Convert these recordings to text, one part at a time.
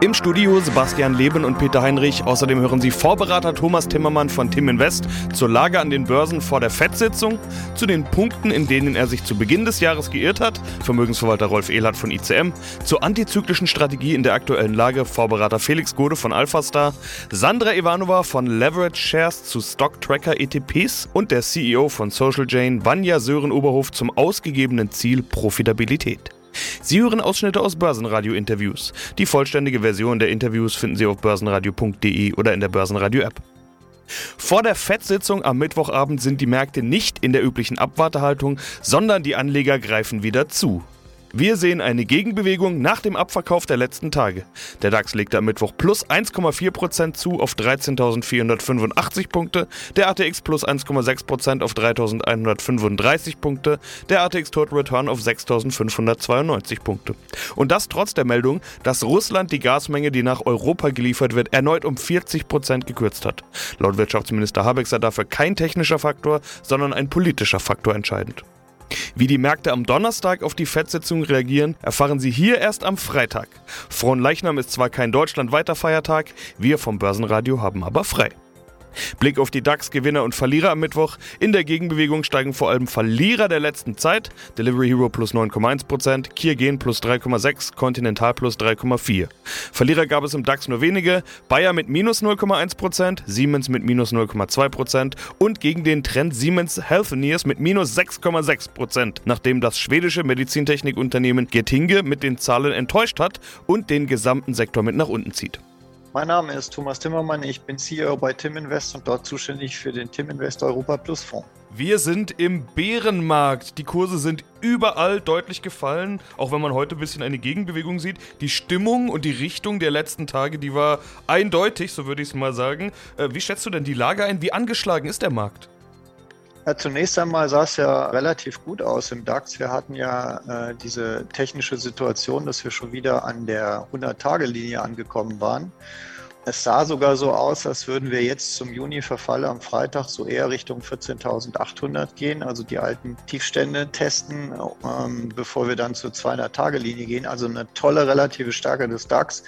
Im Studio Sebastian Leben und Peter Heinrich. Außerdem hören Sie Vorberater Thomas Timmermann von Tim Invest zur Lage an den Börsen vor der FED-Sitzung, zu den Punkten, in denen er sich zu Beginn des Jahres geirrt hat, Vermögensverwalter Rolf Ehlert von ICM, zur antizyklischen Strategie in der aktuellen Lage, Vorberater Felix Gode von Alphastar, Sandra Ivanova von Leverage Shares zu Stock Tracker ETPs und der CEO von Social Jane, Vanja Sören-Oberhof zum ausgegebenen Ziel Profitabilität. Sie hören Ausschnitte aus Börsenradio-Interviews. Die vollständige Version der Interviews finden Sie auf börsenradio.de oder in der Börsenradio-App. Vor der FED-Sitzung am Mittwochabend sind die Märkte nicht in der üblichen Abwartehaltung, sondern die Anleger greifen wieder zu. Wir sehen eine Gegenbewegung nach dem Abverkauf der letzten Tage. Der DAX legte am Mittwoch plus 1,4% zu auf 13.485 Punkte, der ATX plus 1,6% auf 3.135 Punkte, der ATX Total Return auf 6.592 Punkte. Und das trotz der Meldung, dass Russland die Gasmenge, die nach Europa geliefert wird, erneut um 40% gekürzt hat. Laut Wirtschaftsminister Habeck sei dafür kein technischer Faktor, sondern ein politischer Faktor entscheidend. Wie die Märkte am Donnerstag auf die FED-Sitzung reagieren, erfahren Sie hier erst am Freitag. Fronleichnam ist zwar kein deutschlandweiter Feiertag, wir vom Börsenradio haben aber frei. Blick auf die DAX-Gewinner und Verlierer am Mittwoch. In der Gegenbewegung steigen vor allem Verlierer der letzten Zeit. Delivery Hero plus 9,1%, Kiergen plus 3,6%, Continental plus 3,4%. Verlierer gab es im DAX nur wenige. Bayer mit minus 0,1%, Siemens mit minus 0,2% und gegen den Trend Siemens Healthineers mit minus 6,6%, nachdem das schwedische Medizintechnikunternehmen Getinge mit den Zahlen enttäuscht hat und den gesamten Sektor mit nach unten zieht. Mein Name ist Thomas Timmermann, ich bin CEO bei Tim Invest und dort zuständig für den Tim Invest Europa Plus Fonds. Wir sind im Bärenmarkt. Die Kurse sind überall deutlich gefallen, auch wenn man heute ein bisschen eine Gegenbewegung sieht. Die Stimmung und die Richtung der letzten Tage, die war eindeutig, so würde ich es mal sagen. Äh, wie schätzt du denn die Lage ein? Wie angeschlagen ist der Markt? Ja, zunächst einmal sah es ja relativ gut aus im DAX. Wir hatten ja äh, diese technische Situation, dass wir schon wieder an der 100-Tage-Linie angekommen waren. Es sah sogar so aus, als würden wir jetzt zum Juni-Verfall am Freitag so eher Richtung 14.800 gehen, also die alten Tiefstände testen, ähm, bevor wir dann zur 200-Tage-Linie gehen. Also eine tolle relative Stärke des DAX.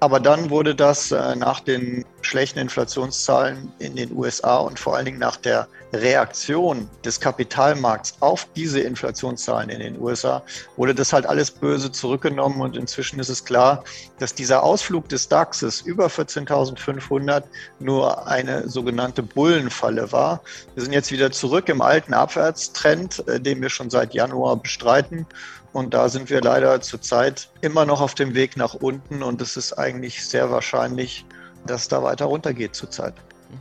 Aber dann wurde das äh, nach den schlechten Inflationszahlen in den USA und vor allen Dingen nach der Reaktion des Kapitalmarkts auf diese Inflationszahlen in den USA, wurde das halt alles böse zurückgenommen und inzwischen ist es klar, dass dieser Ausflug des DAXes über 14.500 nur eine sogenannte Bullenfalle war. Wir sind jetzt wieder zurück im alten Abwärtstrend, äh, den wir schon seit Januar bestreiten. Und da sind wir leider zurzeit immer noch auf dem Weg nach unten und es ist eigentlich sehr wahrscheinlich, dass da weiter runtergeht zurzeit.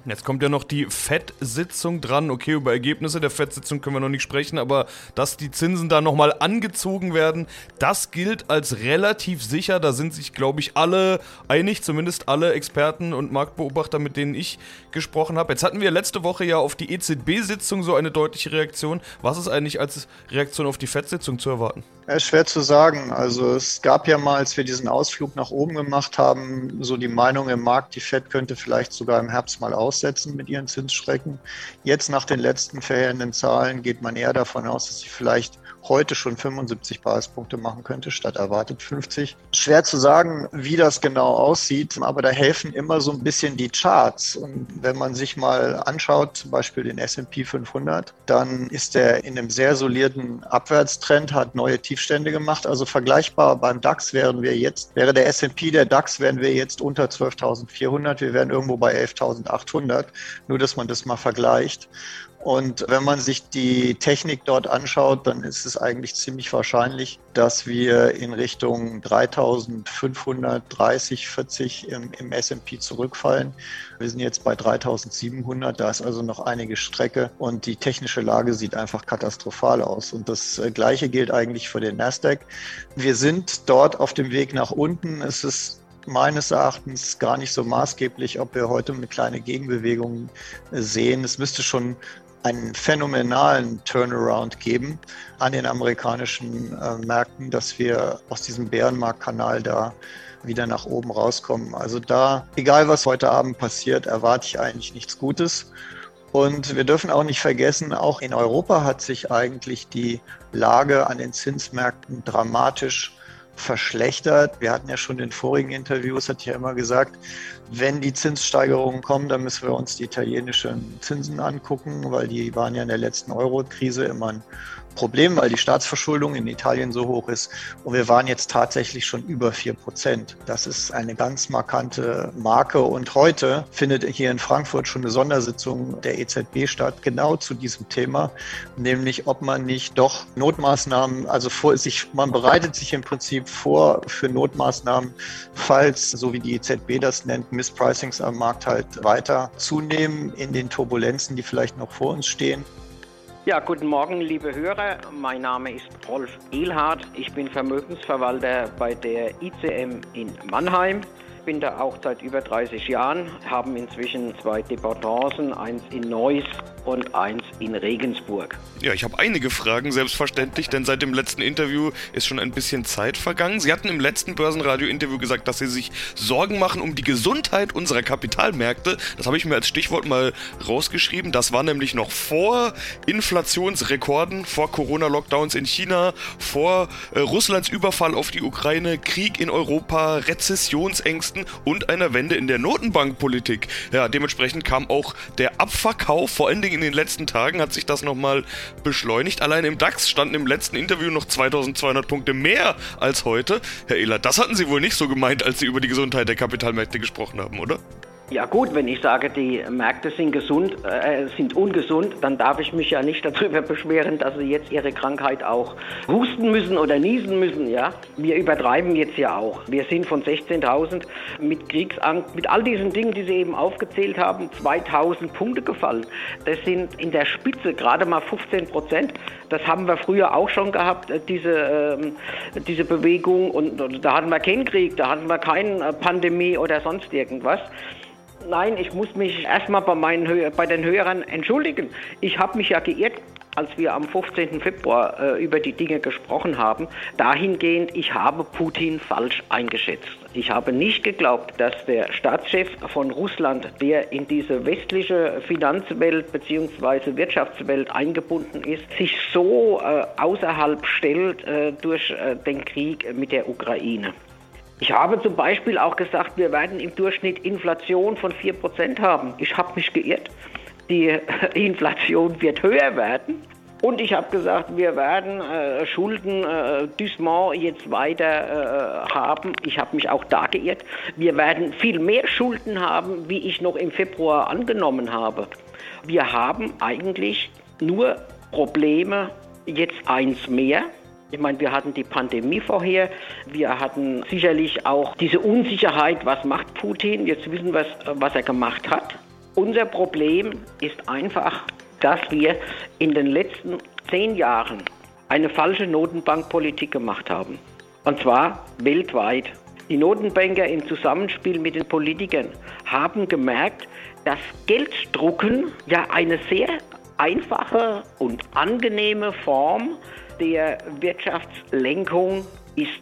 Jetzt kommt ja noch die FED-Sitzung dran. Okay, über Ergebnisse der FED-Sitzung können wir noch nicht sprechen, aber dass die Zinsen da nochmal angezogen werden, das gilt als relativ sicher. Da sind sich, glaube ich, alle einig, zumindest alle Experten und Marktbeobachter, mit denen ich gesprochen habe. Jetzt hatten wir letzte Woche ja auf die EZB-Sitzung so eine deutliche Reaktion. Was ist eigentlich als Reaktion auf die FED-Sitzung zu erwarten? Ja, ist schwer zu sagen. Also es gab ja mal, als wir diesen Ausflug nach oben gemacht haben, so die Meinung im Markt, die Fed könnte vielleicht sogar im Herbst mal aussetzen mit ihren Zinsschrecken. Jetzt nach den letzten verheerenden Zahlen geht man eher davon aus, dass sie vielleicht heute schon 75 Basispunkte machen könnte, statt erwartet 50. Schwer zu sagen, wie das genau aussieht, aber da helfen immer so ein bisschen die Charts. Und wenn man sich mal anschaut, zum Beispiel den S&P 500, dann ist er in einem sehr soliden Abwärtstrend, hat neue Tiefstände gemacht. Also vergleichbar beim DAX wären wir jetzt, wäre der S&P der DAX, wären wir jetzt unter 12.400. Wir wären irgendwo bei 11.800. Nur, dass man das mal vergleicht. Und wenn man sich die Technik dort anschaut, dann ist es eigentlich ziemlich wahrscheinlich, dass wir in Richtung 3530, 40 im, im S&P zurückfallen. Wir sind jetzt bei 3700, da ist also noch einige Strecke und die technische Lage sieht einfach katastrophal aus. Und das äh, Gleiche gilt eigentlich für den Nasdaq. Wir sind dort auf dem Weg nach unten. Es ist meines Erachtens gar nicht so maßgeblich, ob wir heute eine kleine Gegenbewegung sehen. Es müsste schon einen phänomenalen Turnaround geben an den amerikanischen äh, Märkten, dass wir aus diesem Bärenmarktkanal da wieder nach oben rauskommen. Also da, egal was heute Abend passiert, erwarte ich eigentlich nichts Gutes. Und wir dürfen auch nicht vergessen, auch in Europa hat sich eigentlich die Lage an den Zinsmärkten dramatisch verschlechtert. Wir hatten ja schon in vorigen Interviews, hat ja immer gesagt, wenn die Zinssteigerungen kommen, dann müssen wir uns die italienischen Zinsen angucken, weil die waren ja in der letzten Euro-Krise immer ein Problem, weil die Staatsverschuldung in Italien so hoch ist. Und wir waren jetzt tatsächlich schon über vier Prozent. Das ist eine ganz markante Marke. Und heute findet hier in Frankfurt schon eine Sondersitzung der EZB statt, genau zu diesem Thema, nämlich ob man nicht doch Notmaßnahmen, also vor, sich, man bereitet sich im Prinzip vor für Notmaßnahmen, falls, so wie die EZB das nennt, Misspricings am Markt halt weiter zunehmen in den Turbulenzen, die vielleicht noch vor uns stehen. Ja, guten Morgen, liebe Hörer. Mein Name ist Rolf Ehlhardt. Ich bin Vermögensverwalter bei der ICM in Mannheim bin da auch seit über 30 Jahren, haben inzwischen zwei Departements, eins in Neuss und eins in Regensburg. Ja, ich habe einige Fragen, selbstverständlich, denn seit dem letzten Interview ist schon ein bisschen Zeit vergangen. Sie hatten im letzten Börsenradio-Interview gesagt, dass Sie sich Sorgen machen um die Gesundheit unserer Kapitalmärkte. Das habe ich mir als Stichwort mal rausgeschrieben. Das war nämlich noch vor Inflationsrekorden, vor Corona-Lockdowns in China, vor äh, Russlands Überfall auf die Ukraine, Krieg in Europa, Rezessionsängste Kosten und einer Wende in der Notenbankpolitik. Ja, dementsprechend kam auch der Abverkauf, vor allen Dingen in den letzten Tagen hat sich das nochmal beschleunigt. Allein im DAX standen im letzten Interview noch 2200 Punkte mehr als heute. Herr Ehler, das hatten Sie wohl nicht so gemeint, als Sie über die Gesundheit der Kapitalmärkte gesprochen haben, oder? Ja gut, wenn ich sage, die Märkte sind gesund, äh, sind ungesund, dann darf ich mich ja nicht darüber beschweren, dass sie jetzt ihre Krankheit auch husten müssen oder niesen müssen. Ja, wir übertreiben jetzt ja auch. Wir sind von 16.000 mit Kriegsangst, mit all diesen Dingen, die Sie eben aufgezählt haben, 2.000 Punkte gefallen. Das sind in der Spitze gerade mal 15 Prozent. Das haben wir früher auch schon gehabt, äh, diese, äh, diese Bewegung. Und, und da hatten wir keinen Krieg, da hatten wir keine Pandemie oder sonst irgendwas. Nein, ich muss mich erstmal bei, meinen, bei den Hörern entschuldigen. Ich habe mich ja geirrt, als wir am 15. Februar äh, über die Dinge gesprochen haben. Dahingehend, ich habe Putin falsch eingeschätzt. Ich habe nicht geglaubt, dass der Staatschef von Russland, der in diese westliche Finanzwelt bzw. Wirtschaftswelt eingebunden ist, sich so äh, außerhalb stellt äh, durch äh, den Krieg mit der Ukraine. Ich habe zum Beispiel auch gesagt, wir werden im Durchschnitt Inflation von 4% haben. Ich habe mich geirrt. Die Inflation wird höher werden. Und ich habe gesagt, wir werden äh, Schulden äh, Dussement jetzt weiter äh, haben. Ich habe mich auch da geirrt. Wir werden viel mehr Schulden haben, wie ich noch im Februar angenommen habe. Wir haben eigentlich nur Probleme, jetzt eins mehr. Ich meine, wir hatten die Pandemie vorher, wir hatten sicherlich auch diese Unsicherheit, was macht Putin, jetzt wissen wir, was er gemacht hat. Unser Problem ist einfach, dass wir in den letzten zehn Jahren eine falsche Notenbankpolitik gemacht haben. Und zwar weltweit. Die Notenbanker im Zusammenspiel mit den Politikern haben gemerkt, dass Gelddrucken ja eine sehr einfache und angenehme Form der Wirtschaftslenkung ist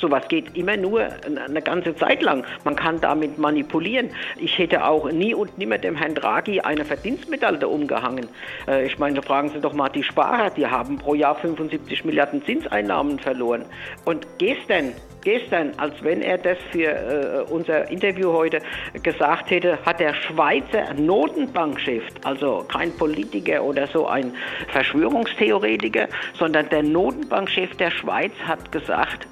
Sowas geht immer nur eine ganze Zeit lang. Man kann damit manipulieren. Ich hätte auch nie und nimmer dem Herrn Draghi eine Verdienstmedaille umgehangen. Äh, ich meine, fragen Sie doch mal die Sparer, die haben pro Jahr 75 Milliarden Zinseinnahmen verloren. Und gestern gestern, als wenn er das für äh, unser Interview heute gesagt hätte, hat der Schweizer Notenbankchef, also kein Politiker oder so ein Verschwörungstheoretiker, sondern der Notenbankchef der Schweiz hat gesagt,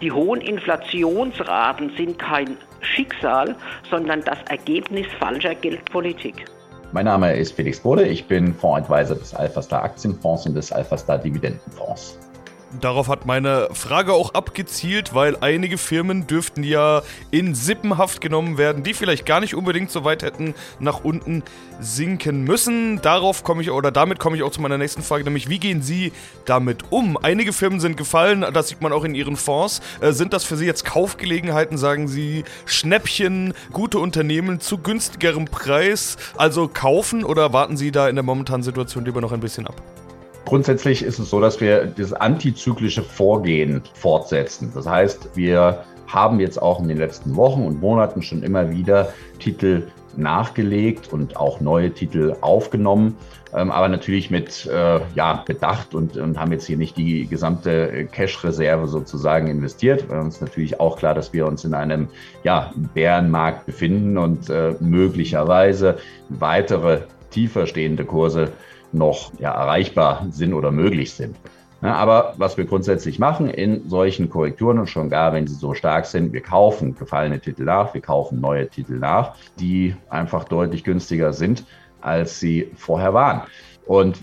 die hohen Inflationsraten sind kein Schicksal, sondern das Ergebnis falscher Geldpolitik. Mein Name ist Felix Bode, ich bin Fondsadvisor des Alpha Star Aktienfonds und des Alpha Star Dividendenfonds. Darauf hat meine Frage auch abgezielt, weil einige Firmen dürften ja in Sippenhaft genommen werden, die vielleicht gar nicht unbedingt so weit hätten nach unten sinken müssen. Darauf komme ich oder damit komme ich auch zu meiner nächsten Frage, nämlich wie gehen Sie damit um? Einige Firmen sind gefallen, das sieht man auch in Ihren Fonds. Äh, sind das für Sie jetzt Kaufgelegenheiten, sagen Sie, Schnäppchen, gute Unternehmen zu günstigerem Preis? Also kaufen oder warten Sie da in der momentanen Situation lieber noch ein bisschen ab? Grundsätzlich ist es so, dass wir das antizyklische Vorgehen fortsetzen. Das heißt, wir haben jetzt auch in den letzten Wochen und Monaten schon immer wieder Titel nachgelegt und auch neue Titel aufgenommen, ähm, aber natürlich mit äh, ja, Bedacht und, und haben jetzt hier nicht die gesamte Cash-Reserve sozusagen investiert. Weil uns natürlich auch klar, dass wir uns in einem ja, Bärenmarkt befinden und äh, möglicherweise weitere tiefer stehende Kurse noch ja, erreichbar sind oder möglich sind. Ja, aber was wir grundsätzlich machen in solchen Korrekturen und schon gar, wenn sie so stark sind, wir kaufen gefallene Titel nach, wir kaufen neue Titel nach, die einfach deutlich günstiger sind, als sie vorher waren. Und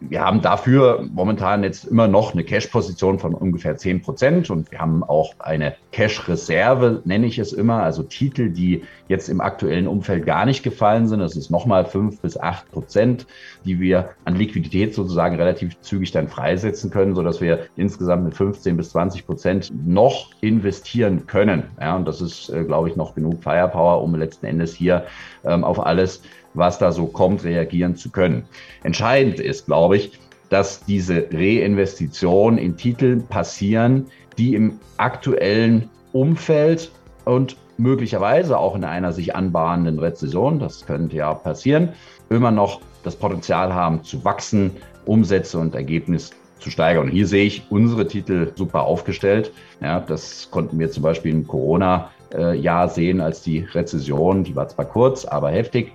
wir haben dafür momentan jetzt immer noch eine Cash-Position von ungefähr 10 Prozent und wir haben auch eine Cash-Reserve, nenne ich es immer, also Titel, die jetzt im aktuellen Umfeld gar nicht gefallen sind. Das ist nochmal 5 bis 8 Prozent, die wir an Liquidität sozusagen relativ zügig dann freisetzen können, sodass wir insgesamt mit 15 bis 20 Prozent noch investieren können. Ja, und das ist, äh, glaube ich, noch genug Firepower, um letzten Endes hier ähm, auf alles was da so kommt, reagieren zu können. Entscheidend ist, glaube ich, dass diese Reinvestitionen in Titel passieren, die im aktuellen Umfeld und möglicherweise auch in einer sich anbahnenden Rezession, das könnte ja passieren, immer noch das Potenzial haben zu wachsen, Umsätze und Ergebnis zu steigern. Und hier sehe ich unsere Titel super aufgestellt. Ja, das konnten wir zum Beispiel im Corona-Jahr sehen, als die Rezession, die war zwar kurz, aber heftig,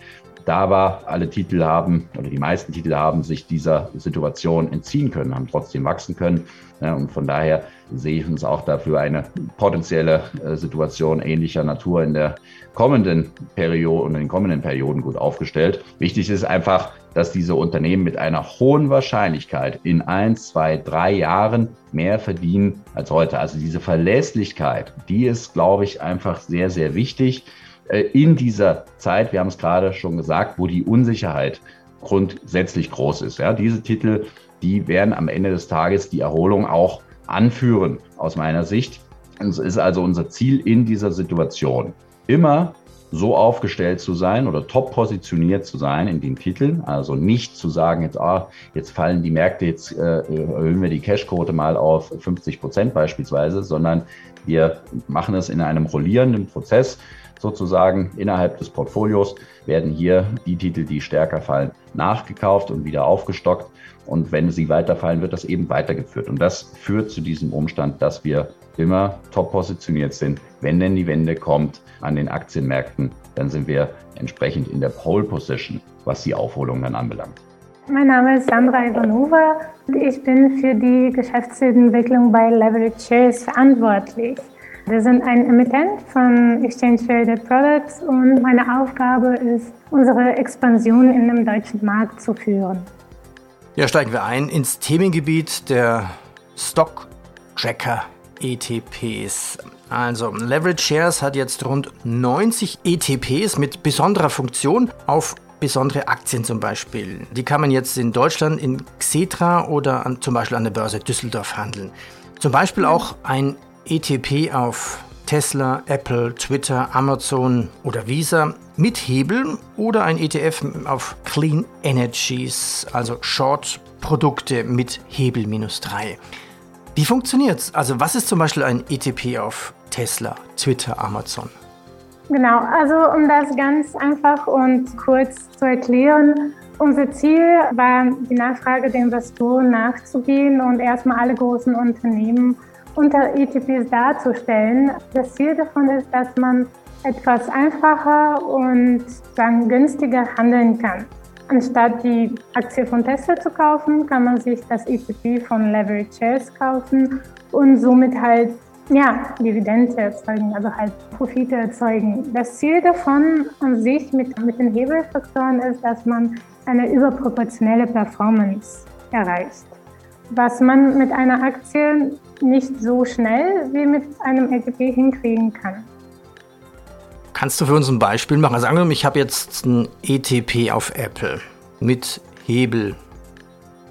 da war, alle Titel haben oder die meisten Titel haben sich dieser Situation entziehen können, haben trotzdem wachsen können. Und von daher sehe ich uns auch dafür eine potenzielle äh, Situation ähnlicher Natur in der kommenden Periode und in den kommenden Perioden gut aufgestellt. Wichtig ist einfach, dass diese Unternehmen mit einer hohen Wahrscheinlichkeit in ein, zwei, drei Jahren mehr verdienen als heute. Also diese Verlässlichkeit, die ist, glaube ich, einfach sehr, sehr wichtig. Äh, in dieser Zeit, wir haben es gerade schon gesagt, wo die Unsicherheit grundsätzlich groß ist. Ja, diese Titel, die werden am Ende des Tages die Erholung auch anführen, aus meiner Sicht. Es ist also unser Ziel in dieser Situation, immer so aufgestellt zu sein oder top positioniert zu sein in den Titeln. Also nicht zu sagen, jetzt, ah, jetzt fallen die Märkte, jetzt äh, erhöhen wir die Cashquote mal auf 50 Prozent beispielsweise, sondern wir machen es in einem rollierenden Prozess sozusagen innerhalb des Portfolios werden hier die Titel, die stärker fallen, nachgekauft und wieder aufgestockt. Und wenn sie weiterfallen, wird das eben weitergeführt. Und das führt zu diesem Umstand, dass wir immer top positioniert sind. Wenn denn die Wende kommt an den Aktienmärkten, dann sind wir entsprechend in der Pole Position, was die Aufholung dann anbelangt. Mein Name ist Sandra Ivanova und ich bin für die Geschäftsentwicklung bei Leverage Shares verantwortlich. Wir sind ein Emittent von Exchange Traded Products und meine Aufgabe ist, unsere Expansion in dem deutschen Markt zu führen. Ja, steigen wir ein ins Themengebiet der Stock Tracker ETPs. Also Leverage Shares hat jetzt rund 90 ETPs mit besonderer Funktion auf besondere Aktien zum Beispiel. Die kann man jetzt in Deutschland in Xetra oder an, zum Beispiel an der Börse Düsseldorf handeln. Zum Beispiel auch ein ETP auf Tesla, Apple, Twitter, Amazon oder Visa mit Hebel oder ein ETF auf Clean Energies, also Short-Produkte mit Hebel minus 3. Wie funktioniert's? Also was ist zum Beispiel ein ETP auf Tesla, Twitter, Amazon? Genau, also um das ganz einfach und kurz zu erklären, unser Ziel war, die Nachfrage der Investoren nachzugehen und erstmal alle großen Unternehmen unter ETPs darzustellen. Das Ziel davon ist, dass man etwas einfacher und dann günstiger handeln kann. Anstatt die Aktie von Tesla zu kaufen, kann man sich das ETP von Leverage Shares kaufen und somit halt ja, Dividende erzeugen, also halt Profite erzeugen. Das Ziel davon an sich mit, mit den Hebelfaktoren ist, dass man eine überproportionelle Performance erreicht. was man mit einer Aktie nicht so schnell wie mit einem ETP hinkriegen kann. Kannst du für uns ein Beispiel machen? Also angenommen, ich habe jetzt ein ETP auf Apple mit Hebel.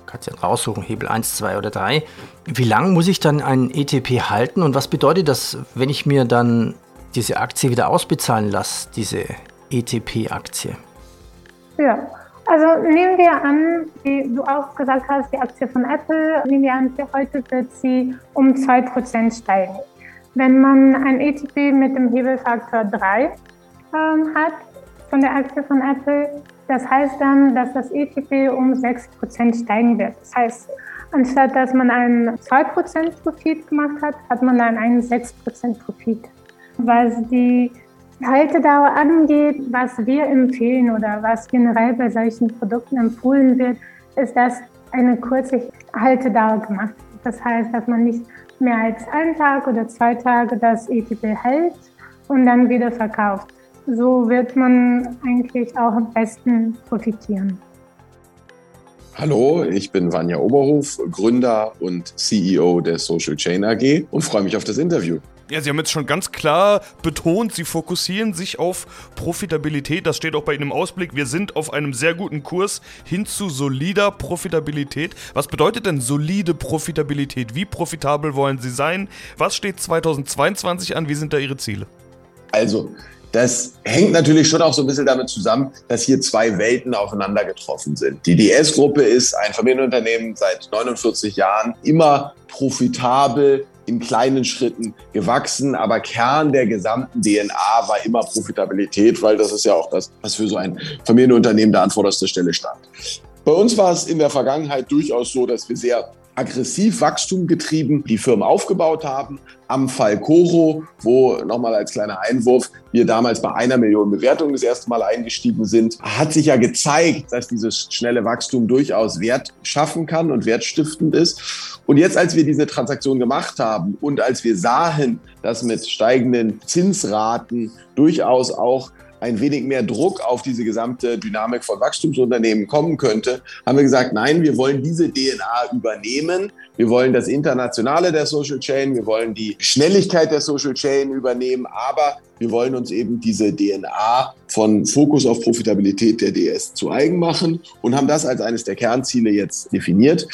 Kannst ja raussuchen, Hebel 1, 2 oder 3. Wie lange muss ich dann einen ETP halten und was bedeutet das, wenn ich mir dann diese Aktie wieder ausbezahlen lasse, diese ETP-Aktie? Ja, also nehmen wir an, wie du auch gesagt hast, die Aktie von Apple, nehmen wir an, für heute wird sie um 2% steigen. Wenn man ein ETP mit dem Hebelfaktor 3 ähm, hat von der Aktie von Apple, das heißt dann, dass das ETP um 6% steigen wird. Das heißt, anstatt dass man einen 2% Profit gemacht hat, hat man dann einen 6% Profit. Was die Haltedauer angeht, was wir empfehlen oder was generell bei solchen Produkten empfohlen wird, ist, dass eine kurze Haltedauer gemacht wird. Das heißt, dass man nicht mehr als einen Tag oder zwei Tage das ETP hält und dann wieder verkauft. So wird man eigentlich auch am besten profitieren. Hallo, ich bin Vanja Oberhof, Gründer und CEO der Social Chain AG und freue mich auf das Interview. Ja, Sie haben jetzt schon ganz klar betont, Sie fokussieren sich auf Profitabilität. Das steht auch bei Ihnen im Ausblick. Wir sind auf einem sehr guten Kurs hin zu solider Profitabilität. Was bedeutet denn solide Profitabilität? Wie profitabel wollen Sie sein? Was steht 2022 an? Wie sind da Ihre Ziele? Also, das hängt natürlich schon auch so ein bisschen damit zusammen, dass hier zwei Welten aufeinander getroffen sind. Die DS-Gruppe ist ein Familienunternehmen seit 49 Jahren, immer profitabel, in kleinen Schritten gewachsen, aber Kern der gesamten DNA war immer Profitabilität, weil das ist ja auch das, was für so ein Familienunternehmen da an vorderster Stelle stand. Bei uns war es in der Vergangenheit durchaus so, dass wir sehr aggressiv Wachstum getrieben die Firmen aufgebaut haben. Am Fall Coro, wo nochmal als kleiner Einwurf wir damals bei einer Million Bewertungen das erste Mal eingestiegen sind, hat sich ja gezeigt, dass dieses schnelle Wachstum durchaus Wert schaffen kann und wertstiftend ist. Und jetzt, als wir diese Transaktion gemacht haben und als wir sahen, dass mit steigenden Zinsraten durchaus auch ein wenig mehr Druck auf diese gesamte Dynamik von Wachstumsunternehmen kommen könnte, haben wir gesagt, nein, wir wollen diese DNA übernehmen. Wir wollen das Internationale der Social Chain, wir wollen die Schnelligkeit der Social Chain übernehmen, aber wir wollen uns eben diese DNA von Fokus auf Profitabilität der DS zu eigen machen und haben das als eines der Kernziele jetzt definiert.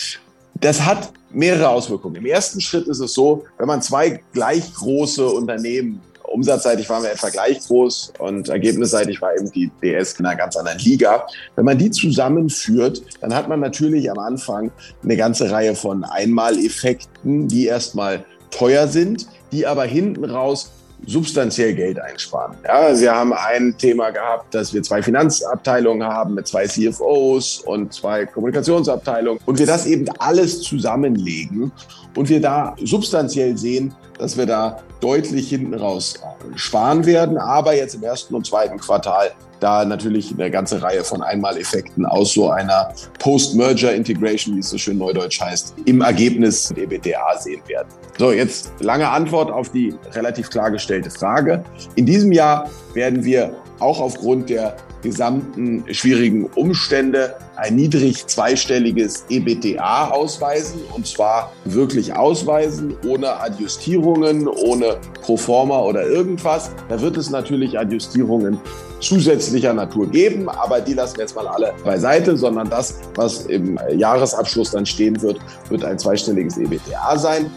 Das hat mehrere Auswirkungen. Im ersten Schritt ist es so, wenn man zwei gleich große Unternehmen umsatzseitig waren wir etwa gleich groß und ergebnisseitig war eben die DS in einer ganz anderen Liga. Wenn man die zusammenführt, dann hat man natürlich am Anfang eine ganze Reihe von Einmaleffekten, die erstmal teuer sind, die aber hinten raus substanziell Geld einsparen. Ja, Sie haben ein Thema gehabt, dass wir zwei Finanzabteilungen haben mit zwei CFOs und zwei Kommunikationsabteilungen und wir das eben alles zusammenlegen und wir da substanziell sehen, dass wir da deutlich hinten raus sparen werden, aber jetzt im ersten und zweiten Quartal da natürlich eine ganze Reihe von Einmaleffekten aus so einer Post-Merger-Integration, wie es so schön neudeutsch heißt, im Ergebnis der EBTA sehen werden. So, jetzt lange Antwort auf die relativ klargestellte Frage. In diesem Jahr werden wir auch aufgrund der gesamten schwierigen Umstände ein niedrig zweistelliges EBTA ausweisen und zwar wirklich ausweisen, ohne Adjustierungen, ohne Proforma oder irgendwas. Da wird es natürlich Adjustierungen zusätzlicher Natur geben, aber die lassen wir jetzt mal alle beiseite, sondern das, was im Jahresabschluss dann stehen wird, wird ein zweistelliges EBTA sein.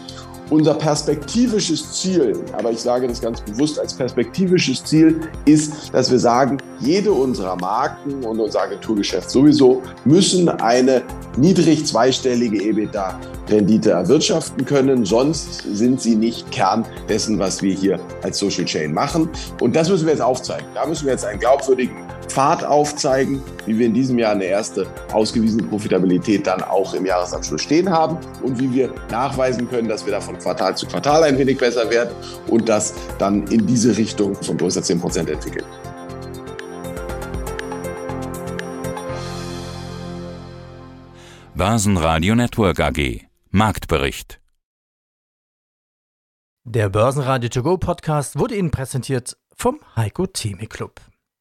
Unser perspektivisches Ziel, aber ich sage das ganz bewusst als perspektivisches Ziel, ist, dass wir sagen, jede unserer Marken und unser Agenturgeschäft sowieso müssen eine niedrig zweistellige EBITDA-Rendite erwirtschaften können. Sonst sind sie nicht Kern dessen, was wir hier als Social Chain machen. Und das müssen wir jetzt aufzeigen. Da müssen wir jetzt einen glaubwürdigen Pfad aufzeigen, wie wir in diesem Jahr eine erste ausgewiesene Profitabilität dann auch im Jahresabschluss stehen haben und wie wir nachweisen können, dass wir da von Quartal zu Quartal ein wenig besser werden und das dann in diese Richtung von größer 10 Prozent entwickeln. Börsenradio Network AG Marktbericht Der Börsenradio To Go Podcast wurde Ihnen präsentiert vom Heiko Theme Club.